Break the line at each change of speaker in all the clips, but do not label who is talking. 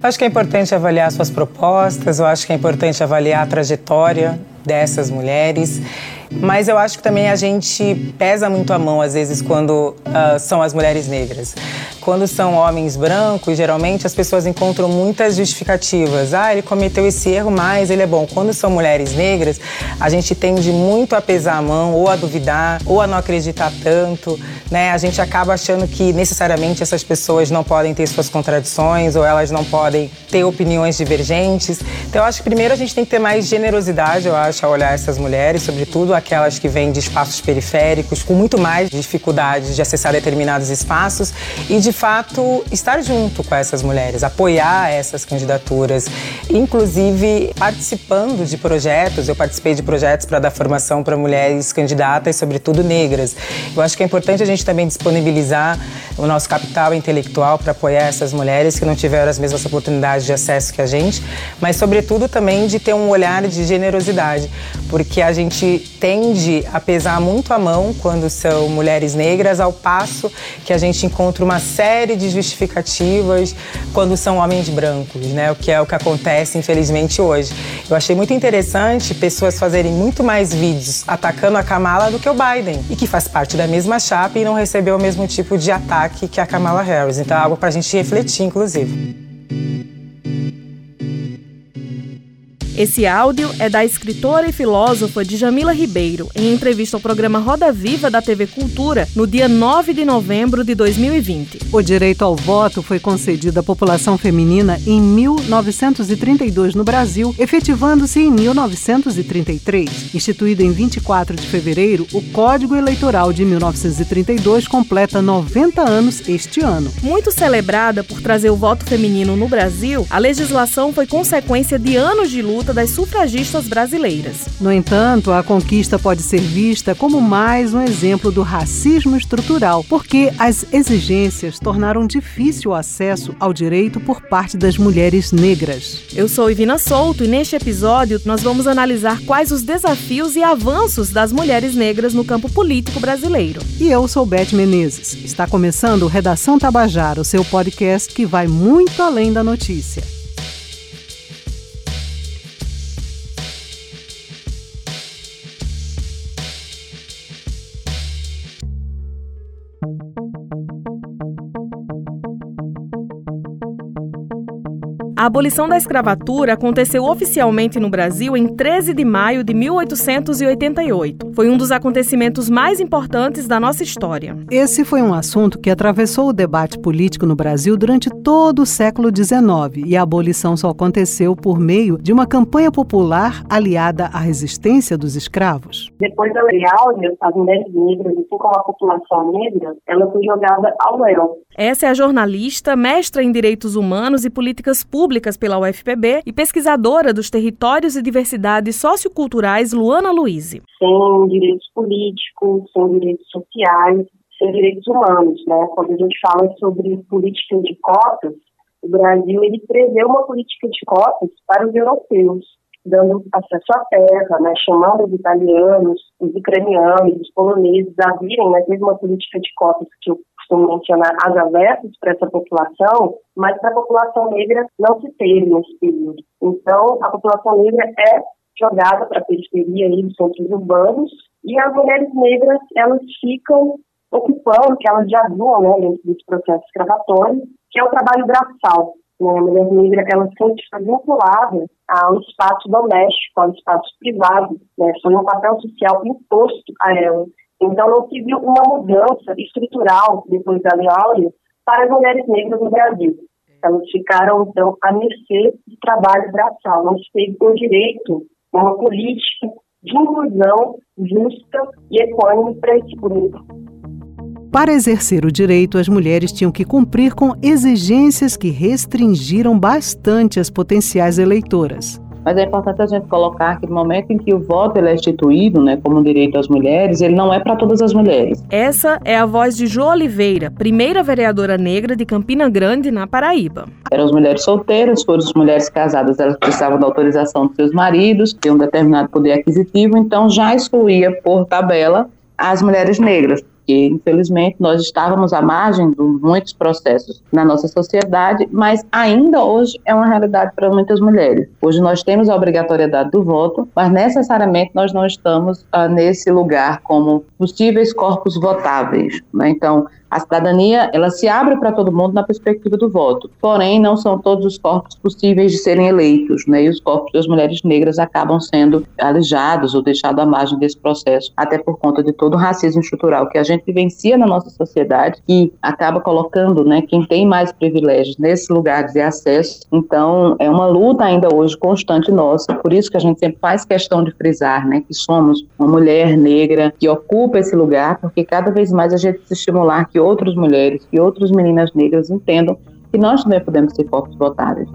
Acho que é importante avaliar suas propostas, eu acho que é importante avaliar a trajetória dessas mulheres. Mas eu acho que também a gente pesa muito a mão, às vezes, quando uh, são as mulheres negras. Quando são homens brancos, geralmente as pessoas encontram muitas justificativas. Ah, ele cometeu esse erro, mas ele é bom. Quando são mulheres negras, a gente tende muito a pesar a mão, ou a duvidar, ou a não acreditar tanto. Né? A gente acaba achando que necessariamente essas pessoas não podem ter suas contradições, ou elas não podem ter opiniões divergentes. Então, eu acho que primeiro a gente tem que ter mais generosidade, eu acho, a olhar essas mulheres, sobretudo aquelas que vêm de espaços periféricos, com muito mais dificuldades de acessar determinados espaços e, de fato, estar junto com essas mulheres, apoiar essas candidaturas, inclusive participando de projetos. Eu participei de projetos para dar formação para mulheres candidatas, sobretudo negras. Eu acho que é importante a gente também disponibilizar o nosso capital intelectual para apoiar essas mulheres que não tiveram as mesmas oportunidades de acesso que a gente, mas, sobretudo, também de ter um olhar de generosidade, porque a gente tende a pesar muito a mão quando são mulheres negras, ao passo que a gente encontra uma série de justificativas quando são homens brancos, né? O que é o que acontece, infelizmente, hoje. Eu achei muito interessante pessoas fazerem muito mais vídeos atacando a Kamala do que o Biden, e que faz parte da mesma chapa e não recebeu o mesmo tipo de ataque que a Kamala Harris. Então é algo para a gente refletir, inclusive.
Esse áudio é da escritora e filósofa Djamila Ribeiro, em entrevista ao programa Roda Viva da TV Cultura, no dia 9 de novembro de 2020.
O direito ao voto foi concedido à população feminina em 1932 no Brasil, efetivando-se em 1933. Instituído em 24 de fevereiro, o Código Eleitoral de 1932 completa 90 anos este ano.
Muito celebrada por trazer o voto feminino no Brasil, a legislação foi consequência de anos de luta das sufragistas brasileiras.
No entanto, a conquista pode ser vista como mais um exemplo do racismo estrutural, porque as exigências tornaram difícil o acesso ao direito por parte das mulheres negras.
Eu sou Ivina Souto e neste episódio nós vamos analisar quais os desafios e avanços das mulheres negras no campo político brasileiro.
E eu sou Beth Menezes. Está começando Redação Tabajara, o seu podcast que vai muito além da notícia.
Abolição da escravatura aconteceu oficialmente no Brasil em 13 de maio de 1888. Foi um dos acontecimentos mais importantes da nossa história.
Esse foi um assunto que atravessou o debate político no Brasil durante todo o século XIX e a abolição só aconteceu por meio de uma campanha popular aliada à resistência dos escravos.
Depois da Lei Áurea, as mulheres negras, assim como a população negra, ela foi jogada ao léu.
Essa é a jornalista, mestra em Direitos Humanos e Políticas Públicas Públicas pela UFPB e pesquisadora dos territórios e diversidades socioculturais Luana Luiz.
Sem direitos políticos, sem direitos sociais, sem direitos humanos. Né? Quando a gente fala sobre política de cotas, o Brasil ele prevê uma política de cotas para os europeus, dando acesso à terra, né? chamando os italianos, os ucranianos, os poloneses a virem, né? teve uma política de cotas que costumo mencionar as avessas para essa população, mas para a população negra não se teve nesse período. Então, a população negra é jogada para a periferia aí dos centros urbanos e as mulheres negras, elas ficam ocupando, que elas já viam né, dentro desse processo escravatório, que é o trabalho braçal. Né? A mulher negra, ela sempre está vinculada ao espaço doméstico, ao espaço privado, né? foi um papel social imposto a ela. Então, não se viu uma mudança estrutural depois da Lei Áurea para as mulheres negras no Brasil. Elas ficaram, então, à mercê de trabalho braçal. Não se teve um direito, uma política de inclusão justa e equânime para esse público.
Para exercer o direito, as mulheres tinham que cumprir com exigências que restringiram bastante as potenciais eleitoras.
Mas é importante a gente colocar que no momento em que o voto é instituído, né, como direito às mulheres, ele não é para todas as mulheres.
Essa é a voz de Jo Oliveira, primeira vereadora negra de Campina Grande, na Paraíba.
Eram as mulheres solteiras, foram as mulheres casadas, elas precisavam da autorização dos seus maridos, ter um determinado poder aquisitivo, então já excluía por tabela as mulheres negras. Porque infelizmente nós estávamos à margem de muitos processos na nossa sociedade, mas ainda hoje é uma realidade para muitas mulheres. Hoje nós temos a obrigatoriedade do voto, mas necessariamente nós não estamos ah, nesse lugar como possíveis corpos votáveis. Né? Então, a cidadania, ela se abre para todo mundo na perspectiva do voto. Porém, não são todos os corpos possíveis de serem eleitos, né? E os corpos das mulheres negras acabam sendo alijados ou deixados à margem desse processo, até por conta de todo o racismo estrutural que a gente vivencia na nossa sociedade, que acaba colocando, né, quem tem mais privilégios nesse lugar de acesso. Então, é uma luta ainda hoje constante nossa. Por isso que a gente sempre faz questão de frisar, né, que somos uma mulher negra que ocupa esse lugar, porque cada vez mais a gente se estimular que que outras mulheres, que outras meninas negras entendam que nós também podemos ser corpos votáveis.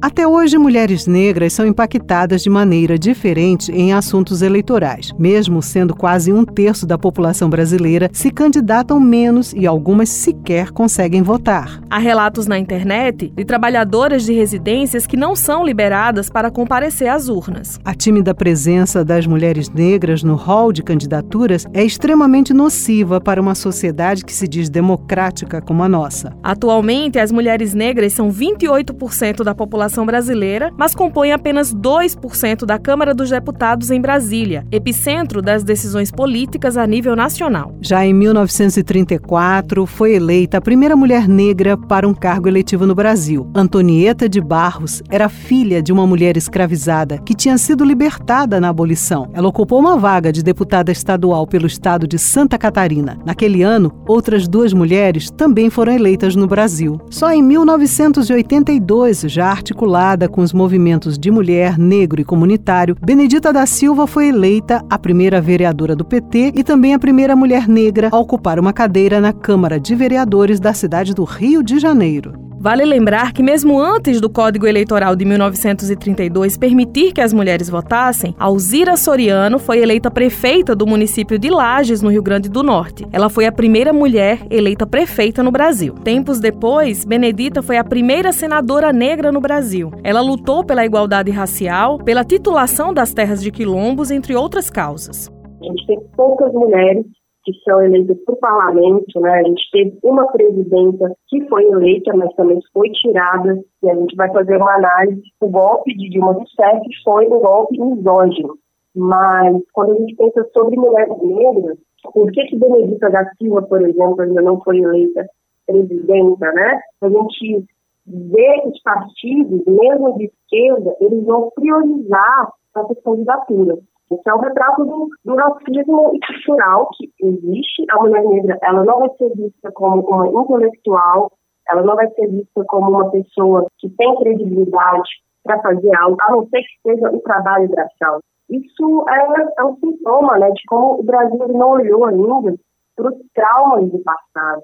Até hoje, mulheres negras são impactadas de maneira diferente em assuntos eleitorais. Mesmo sendo quase um terço da população brasileira, se candidatam menos e algumas sequer conseguem votar.
Há relatos na internet de trabalhadoras de residências que não são liberadas para comparecer às urnas.
A tímida presença das mulheres negras no hall de candidaturas é extremamente nociva para uma sociedade que se diz democrática como a nossa.
Atualmente, as mulheres negras são 28% da população brasileira, mas compõe apenas 2% da Câmara dos Deputados em Brasília, epicentro das decisões políticas a nível nacional.
Já em 1934, foi eleita a primeira mulher negra para um cargo eletivo no Brasil. Antonieta de Barros era filha de uma mulher escravizada que tinha sido libertada na abolição. Ela ocupou uma vaga de deputada estadual pelo estado de Santa Catarina. Naquele ano, outras duas mulheres também foram eleitas no Brasil. Só em 1982, já articulada articulada com os movimentos de mulher, negro e comunitário, Benedita da Silva foi eleita a primeira vereadora do PT e também a primeira mulher negra a ocupar uma cadeira na Câmara de Vereadores da cidade do Rio de Janeiro.
Vale lembrar que, mesmo antes do Código Eleitoral de 1932 permitir que as mulheres votassem, Alzira Soriano foi eleita prefeita do município de Lages, no Rio Grande do Norte. Ela foi a primeira mulher eleita prefeita no Brasil. Tempos depois, Benedita foi a primeira senadora negra no Brasil. Ela lutou pela igualdade racial, pela titulação das terras de quilombos, entre outras causas.
A gente tem poucas mulheres que são eleitas para o parlamento, né? A gente teve uma presidenta que foi eleita, mas também foi tirada, e a gente vai fazer uma análise. O golpe de Dilma Rousseff foi um golpe misógino, mas quando a gente pensa sobre mulheres negras, por que que Benedita da Silva, por exemplo, ainda não foi eleita presidenta, né? A gente vê que os partidos, mesmo de esquerda, eles vão priorizar essa candidatura. Esse é o retrato do, do racismo estrutural que existe. A mulher negra ela não vai ser vista como uma intelectual, ela não vai ser vista como uma pessoa que tem credibilidade para fazer algo, a não ser que seja um trabalho braçal. Isso é, é um sintoma né, de como o Brasil não olhou ainda para os traumas do passado.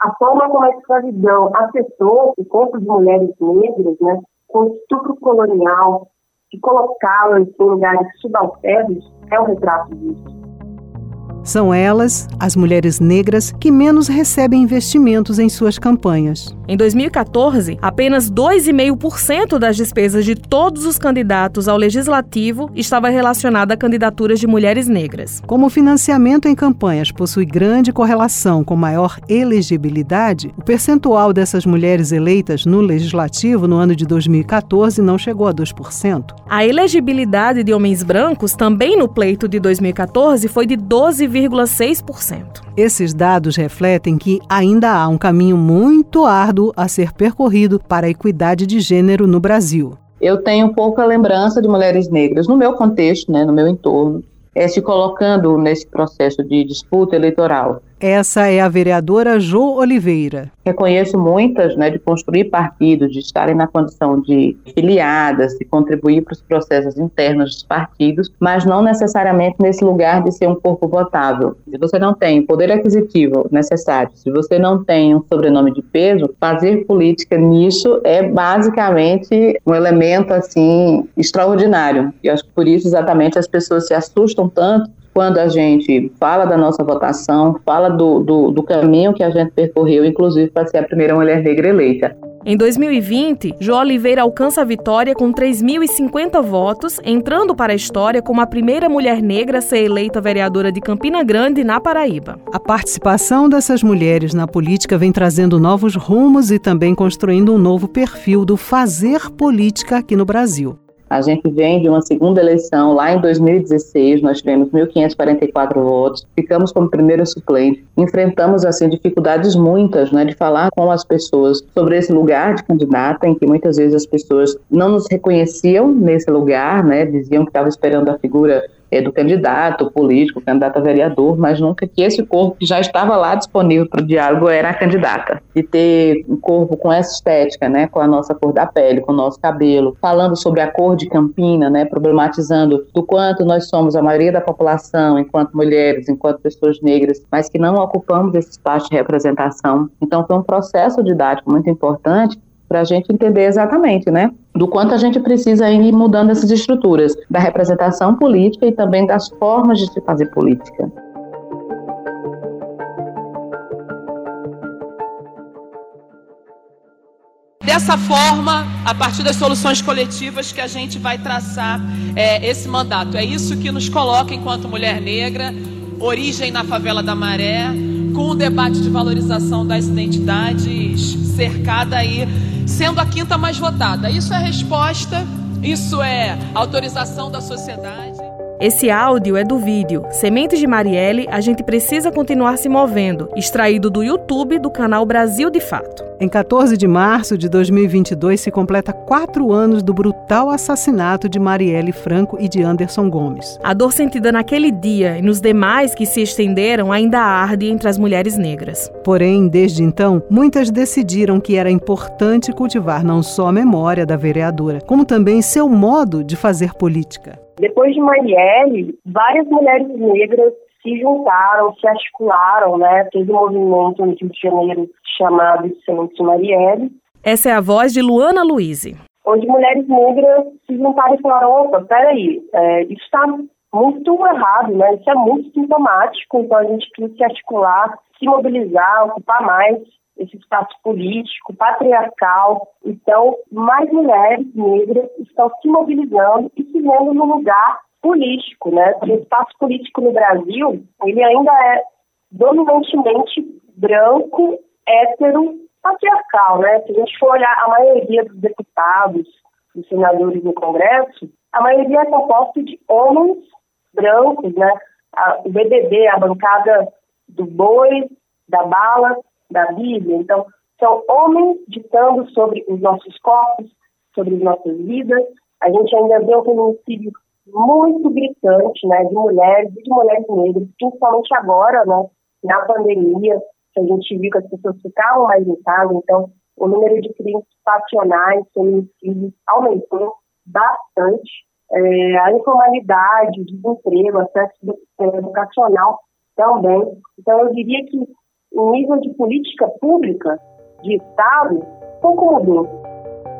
A forma como a escravidão afetou o corpo de mulheres negras, né, com o estupro colonial, e colocá-las em lugares subalternos é o retrato disso.
São elas, as mulheres negras, que menos recebem investimentos em suas campanhas.
Em 2014, apenas 2,5% das despesas de todos os candidatos ao legislativo estava relacionada a candidaturas de mulheres negras.
Como o financiamento em campanhas possui grande correlação com maior elegibilidade, o percentual dessas mulheres eleitas no legislativo no ano de 2014 não chegou a 2%.
A elegibilidade de homens brancos também no pleito de 2014 foi de 12 12,6%.
Esses dados refletem que ainda há um caminho muito árduo a ser percorrido para a equidade de gênero no Brasil.
Eu tenho pouca lembrança de mulheres negras no meu contexto, né, no meu entorno, é, se colocando nesse processo de disputa eleitoral.
Essa é a vereadora Jo Oliveira.
Reconheço muitas né, de construir partidos, de estarem na condição de filiadas, de contribuir para os processos internos dos partidos, mas não necessariamente nesse lugar de ser um corpo votável. Se você não tem poder aquisitivo necessário, se você não tem um sobrenome de peso, fazer política nisso é basicamente um elemento assim extraordinário. E acho que por isso exatamente as pessoas se assustam tanto quando a gente fala da nossa votação, fala do, do, do caminho que a gente percorreu, inclusive para ser a primeira mulher negra eleita.
Em 2020, Jo Oliveira alcança a vitória com 3.050 votos, entrando para a história como a primeira mulher negra a ser eleita vereadora de Campina Grande, na Paraíba.
A participação dessas mulheres na política vem trazendo novos rumos e também construindo um novo perfil do fazer política aqui no Brasil.
A gente vem de uma segunda eleição lá em 2016, nós tivemos 1.544 votos, ficamos como primeiro suplente, enfrentamos assim dificuldades muitas, né, de falar com as pessoas sobre esse lugar de candidata, em que muitas vezes as pessoas não nos reconheciam nesse lugar, né, diziam que estavam esperando a figura é, do candidato político, candidato a vereador, mas nunca que esse corpo que já estava lá disponível para o diálogo era a candidata. De ter um corpo com essa estética, né, com a nossa cor da pele, com o nosso cabelo, falando sobre a cor de Campina, né, problematizando do quanto nós somos a maioria da população, enquanto mulheres, enquanto pessoas negras, mas que não ocupamos esse espaço de representação. Então foi um processo didático muito importante para a gente entender exatamente, né, do quanto a gente precisa ir mudando essas estruturas da representação política e também das formas de se fazer política.
Dessa forma, a partir das soluções coletivas que a gente vai traçar é, esse mandato. É isso que nos coloca enquanto mulher negra, origem na favela da Maré, com o debate de valorização das identidades cercada aí sendo a quinta mais votada. Isso é resposta, isso é autorização da sociedade.
Esse áudio é do vídeo Sementes de Marielle, a gente precisa continuar se movendo, extraído do YouTube do canal Brasil de Fato.
Em 14 de março de 2022 se completa quatro anos do brutal assassinato de Marielle Franco e de Anderson Gomes.
A dor sentida naquele dia e nos demais que se estenderam ainda arde entre as mulheres negras.
Porém, desde então, muitas decidiram que era importante cultivar não só a memória da vereadora, como também seu modo de fazer política.
Depois de Marielle, várias mulheres negras se juntaram, se articularam, né? Teve um movimento no Rio de Janeiro chamado Centro Marielle.
Essa é a voz de Luana Luiz.
Onde mulheres negras se juntaram e falaram, opa, peraí, é, isso está muito errado, né? Isso é muito sintomático, então a gente precisa se articular, se mobilizar, ocupar mais esse espaço político, patriarcal. Então, mais mulheres negras estão se mobilizando e se vendo no lugar político, né? O espaço político no Brasil, ele ainda é dominantemente branco, hétero, patriarcal, né? Se a gente for olhar a maioria dos deputados, dos senadores no Congresso, a maioria é composta de homens brancos, né? o BBB, a bancada do boi, da bala, da Bíblia. Então, são homens ditando sobre os nossos corpos, sobre as nossas vidas. A gente ainda vê um feminicídio muito gritante, né, de mulheres e de mulheres negras, principalmente agora, né, na pandemia, que a gente viu que as pessoas ficavam mais em casa, então o número de crimes passionais, feminicídios aumentou bastante. É, a informalidade, o desemprego, acesso educacional também. Então, eu diria que o nível de política pública de Estado pouco mudou.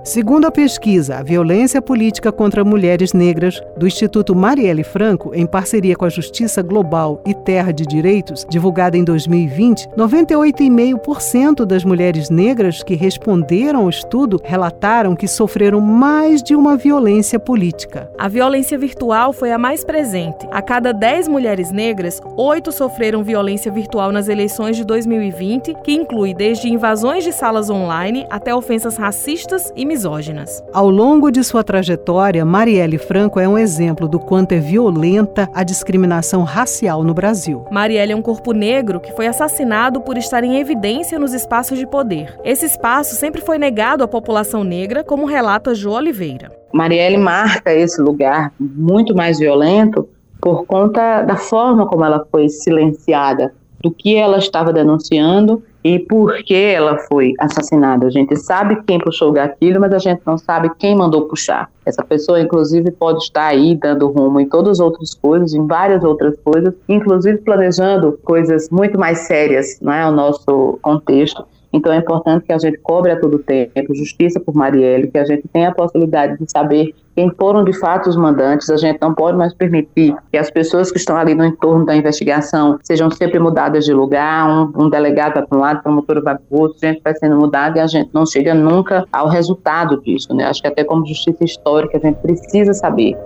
Segundo a pesquisa A Violência Política contra Mulheres Negras, do Instituto Marielle Franco, em parceria com a Justiça Global e Terra de Direitos, divulgada em 2020, 98,5% das mulheres negras que responderam ao estudo relataram que sofreram mais de uma violência política.
A violência virtual foi a mais presente. A cada 10 mulheres negras, 8 sofreram violência virtual nas eleições de 2020, que inclui desde invasões de salas online até ofensas racistas e misóginas.
Ao longo de sua trajetória, Marielle Franco é um exemplo do quanto é violenta a discriminação racial no Brasil.
Marielle é um corpo negro que foi assassinado por estar em evidência nos espaços de poder. Esse espaço sempre foi negado à população negra, como relata Jo Oliveira.
Marielle marca esse lugar muito mais violento por conta da forma como ela foi silenciada, do que ela estava denunciando e por que ela foi assassinada. A gente sabe quem puxou o gatilho, mas a gente não sabe quem mandou puxar. Essa pessoa, inclusive, pode estar aí dando rumo em todas as outras coisas, em várias outras coisas, inclusive planejando coisas muito mais sérias, não é, o nosso contexto. Então é importante que a gente cobre a todo tempo justiça por Marielle, que a gente tenha a possibilidade de saber quem foram de fato os mandantes. A gente não pode mais permitir que as pessoas que estão ali no entorno da investigação sejam sempre mudadas de lugar, um, um delegado vai para um lado, a promotora vai para o outro, gente vai sendo mudada e a gente não chega nunca ao resultado disso. Né? Acho que até como justiça histórica a gente precisa saber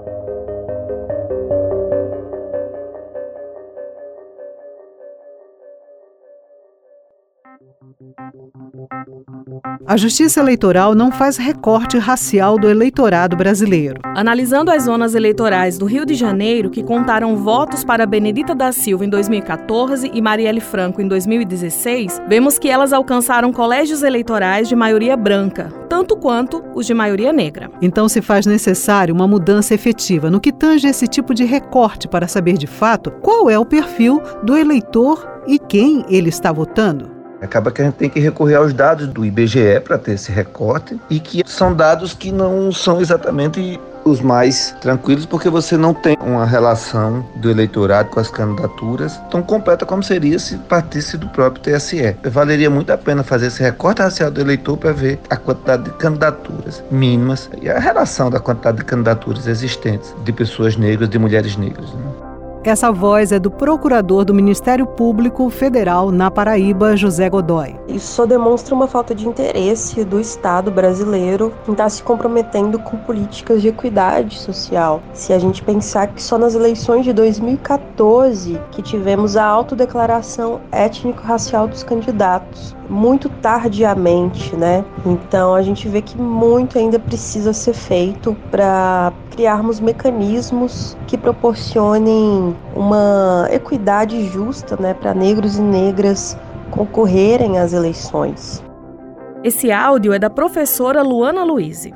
A Justiça Eleitoral não faz recorte racial do eleitorado brasileiro.
Analisando as zonas eleitorais do Rio de Janeiro, que contaram votos para Benedita da Silva em 2014 e Marielle Franco em 2016, vemos que elas alcançaram colégios eleitorais de maioria branca, tanto quanto os de maioria negra.
Então se faz necessário uma mudança efetiva no que tange esse tipo de recorte para saber de fato qual é o perfil do eleitor e quem ele está votando.
Acaba que a gente tem que recorrer aos dados do IBGE para ter esse recorte e que são dados que não são exatamente os mais tranquilos, porque você não tem uma relação do eleitorado com as candidaturas tão completa como seria se partisse do próprio TSE. Valeria muito a pena fazer esse recorte racial do eleitor para ver a quantidade de candidaturas mínimas e a relação da quantidade de candidaturas existentes de pessoas negras, de mulheres negras. Né?
Essa voz é do procurador do Ministério Público Federal na Paraíba, José Godoy.
Isso só demonstra uma falta de interesse do Estado brasileiro em estar se comprometendo com políticas de equidade social. Se a gente pensar que só nas eleições de 2014 que tivemos a autodeclaração étnico-racial dos candidatos, muito tardiamente, né? Então a gente vê que muito ainda precisa ser feito para criarmos mecanismos que proporcionem uma equidade justa, né, para negros e negras concorrerem às eleições.
Esse áudio é da professora Luana Luiz.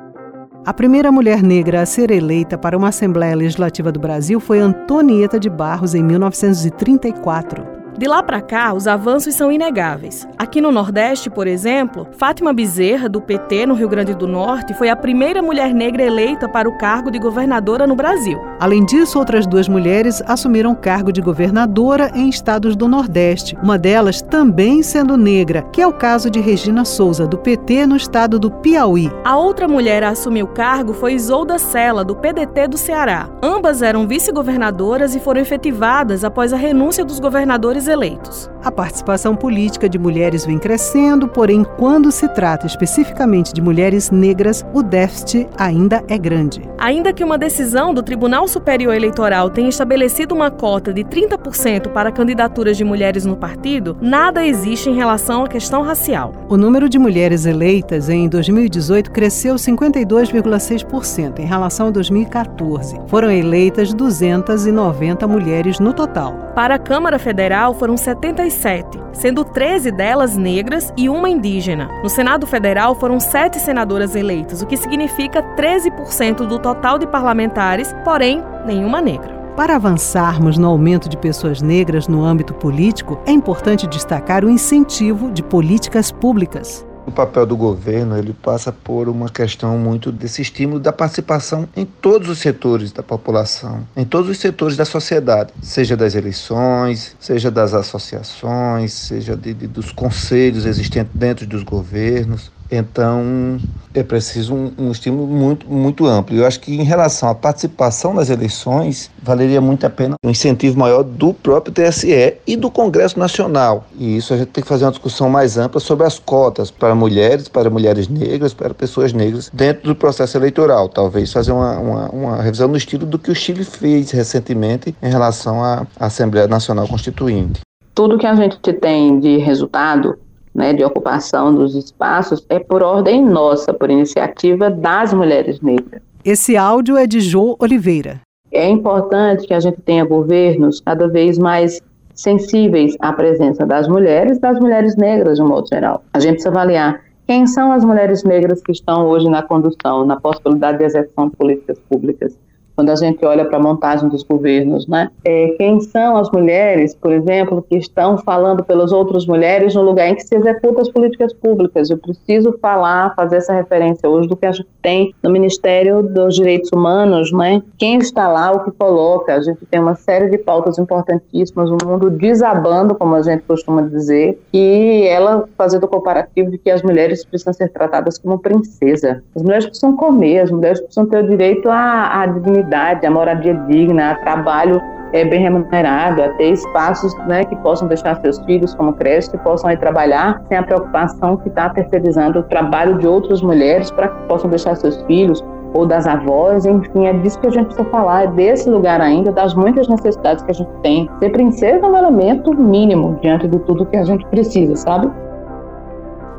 A primeira mulher negra a ser eleita para uma Assembleia Legislativa do Brasil foi Antonieta de Barros em 1934.
De lá para cá, os avanços são inegáveis. Aqui no Nordeste, por exemplo, Fátima Bezerra, do PT no Rio Grande do Norte, foi a primeira mulher negra eleita para o cargo de governadora no Brasil.
Além disso, outras duas mulheres assumiram o cargo de governadora em estados do Nordeste, uma delas também sendo negra, que é o caso de Regina Souza, do PT no estado do Piauí.
A outra mulher a assumir o cargo foi Isolda Sela, do PDT do Ceará. Ambas eram vice-governadoras e foram efetivadas após a renúncia dos governadores eleitos.
A participação política de mulheres vem crescendo, porém, quando se trata especificamente de mulheres negras, o déficit ainda é grande.
Ainda que uma decisão do Tribunal Superior Eleitoral tenha estabelecido uma cota de 30% para candidaturas de mulheres no partido, nada existe em relação à questão racial.
O número de mulheres eleitas em 2018 cresceu 52,6% em relação a 2014. Foram eleitas 290 mulheres no total.
Para a Câmara Federal, foram 77, sendo 13 delas negras e uma indígena. No Senado Federal foram sete senadoras eleitas, o que significa 13% do total de parlamentares, porém, nenhuma negra.
Para avançarmos no aumento de pessoas negras no âmbito político, é importante destacar o incentivo de políticas públicas.
O papel do governo ele passa por uma questão muito desse estímulo da participação em todos os setores da população, em todos os setores da sociedade, seja das eleições, seja das associações, seja de, de, dos conselhos existentes dentro dos governos. Então, é preciso um, um, estímulo muito, muito amplo. Eu acho que, em relação à participação nas eleições, valeria muito a pena um incentivo maior do próprio TSE e do Congresso Nacional. E isso a gente tem que fazer uma discussão mais ampla sobre as cotas para mulheres, para mulheres negras, para pessoas negras dentro do processo eleitoral. Talvez fazer uma, uma, uma revisão no estilo do que o Chile fez recentemente em relação à Assembleia Nacional Constituinte.
Tudo que a gente tem de resultado né, de ocupação dos espaços é por ordem nossa, por iniciativa das mulheres negras.
Esse áudio é de Jô Oliveira.
É importante que a gente tenha governos cada vez mais sensíveis à presença das mulheres, das mulheres negras de um modo geral. A gente precisa avaliar quem são as mulheres negras que estão hoje na condução, na possibilidade de execução de políticas públicas. Quando a gente olha para a montagem dos governos, né? É, quem são as mulheres, por exemplo, que estão falando pelas outras mulheres no lugar em que se executam as políticas públicas? Eu preciso falar, fazer essa referência hoje do que a gente tem no Ministério dos Direitos Humanos, né? Quem está lá, o que coloca? A gente tem uma série de pautas importantíssimas, o um mundo desabando, como a gente costuma dizer, e ela fazendo o comparativo de que as mulheres precisam ser tratadas como princesa. As mulheres precisam comer, as mulheres precisam ter o direito à, à dignidade, à moradia digna, a trabalho é, bem remunerado, a ter espaços né, que possam deixar seus filhos como creche, que possam ir trabalhar sem a preocupação que está terceirizando o trabalho de outras mulheres para que possam deixar seus filhos ou das avós, enfim, é disso que a gente precisa falar, é desse lugar ainda, das muitas necessidades que a gente tem. Ser princesa é um elemento mínimo diante de tudo que a gente precisa, sabe?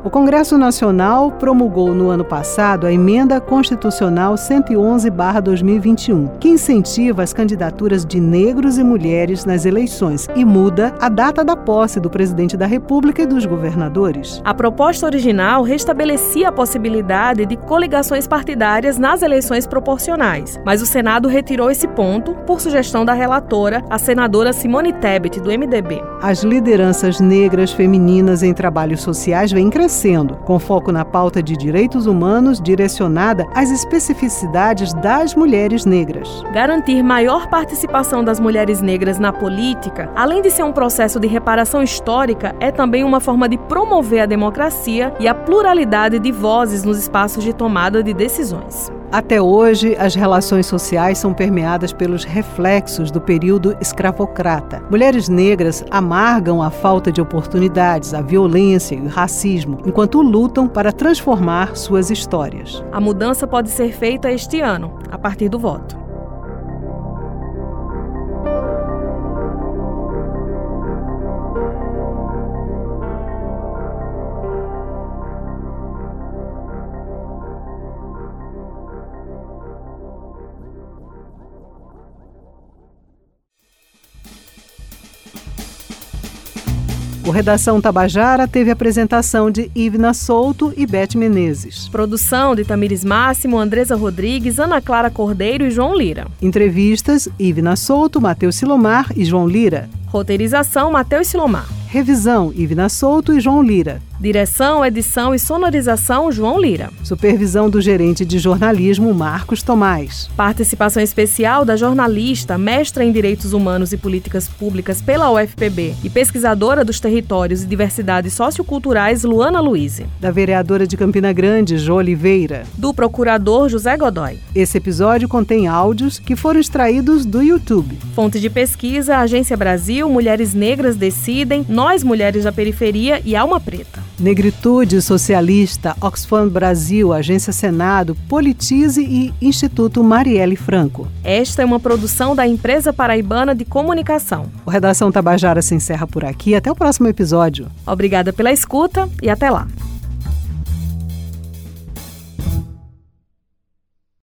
O Congresso Nacional promulgou no ano passado a Emenda Constitucional 111-2021, que incentiva as candidaturas de negros e mulheres nas eleições e muda a data da posse do presidente da República e dos governadores.
A proposta original restabelecia a possibilidade de coligações partidárias nas eleições proporcionais, mas o Senado retirou esse ponto por sugestão da relatora, a senadora Simone Tebet, do MDB.
As lideranças negras femininas em trabalhos sociais vêm crescendo crescendo, com foco na pauta de direitos humanos direcionada às especificidades das mulheres negras.
Garantir maior participação das mulheres negras na política, além de ser um processo de reparação histórica, é também uma forma de promover a democracia e a pluralidade de vozes nos espaços de tomada de decisões.
Até hoje, as relações sociais são permeadas pelos reflexos do período escravocrata. Mulheres negras amargam a falta de oportunidades, a violência e o racismo, enquanto lutam para transformar suas histórias.
A mudança pode ser feita este ano, a partir do voto.
O Redação Tabajara teve apresentação de Ivna Souto e Beth Menezes.
Produção de Tamires Máximo, Andresa Rodrigues, Ana Clara Cordeiro e João Lira.
Entrevistas: Ivna Souto, Matheus Silomar e João Lira.
Roteirização: Matheus Silomar.
Revisão: Ivna Souto e João Lira.
Direção, edição e sonorização João Lira.
Supervisão do gerente de jornalismo Marcos Tomás.
Participação especial da jornalista, mestra em Direitos Humanos e Políticas Públicas pela UFPB e pesquisadora dos territórios e diversidades socioculturais Luana Luiz.
Da vereadora de Campina Grande, Jo Oliveira.
Do procurador José Godoy.
Esse episódio contém áudios que foram extraídos do YouTube.
Fonte de pesquisa: Agência Brasil, Mulheres Negras Decidem, Nós Mulheres da Periferia e Alma Preta.
Negritude Socialista, Oxfam Brasil, Agência Senado, Politize e Instituto Marielle Franco.
Esta é uma produção da Empresa Paraibana de Comunicação.
O Redação Tabajara se encerra por aqui. Até o próximo episódio.
Obrigada pela escuta e até lá.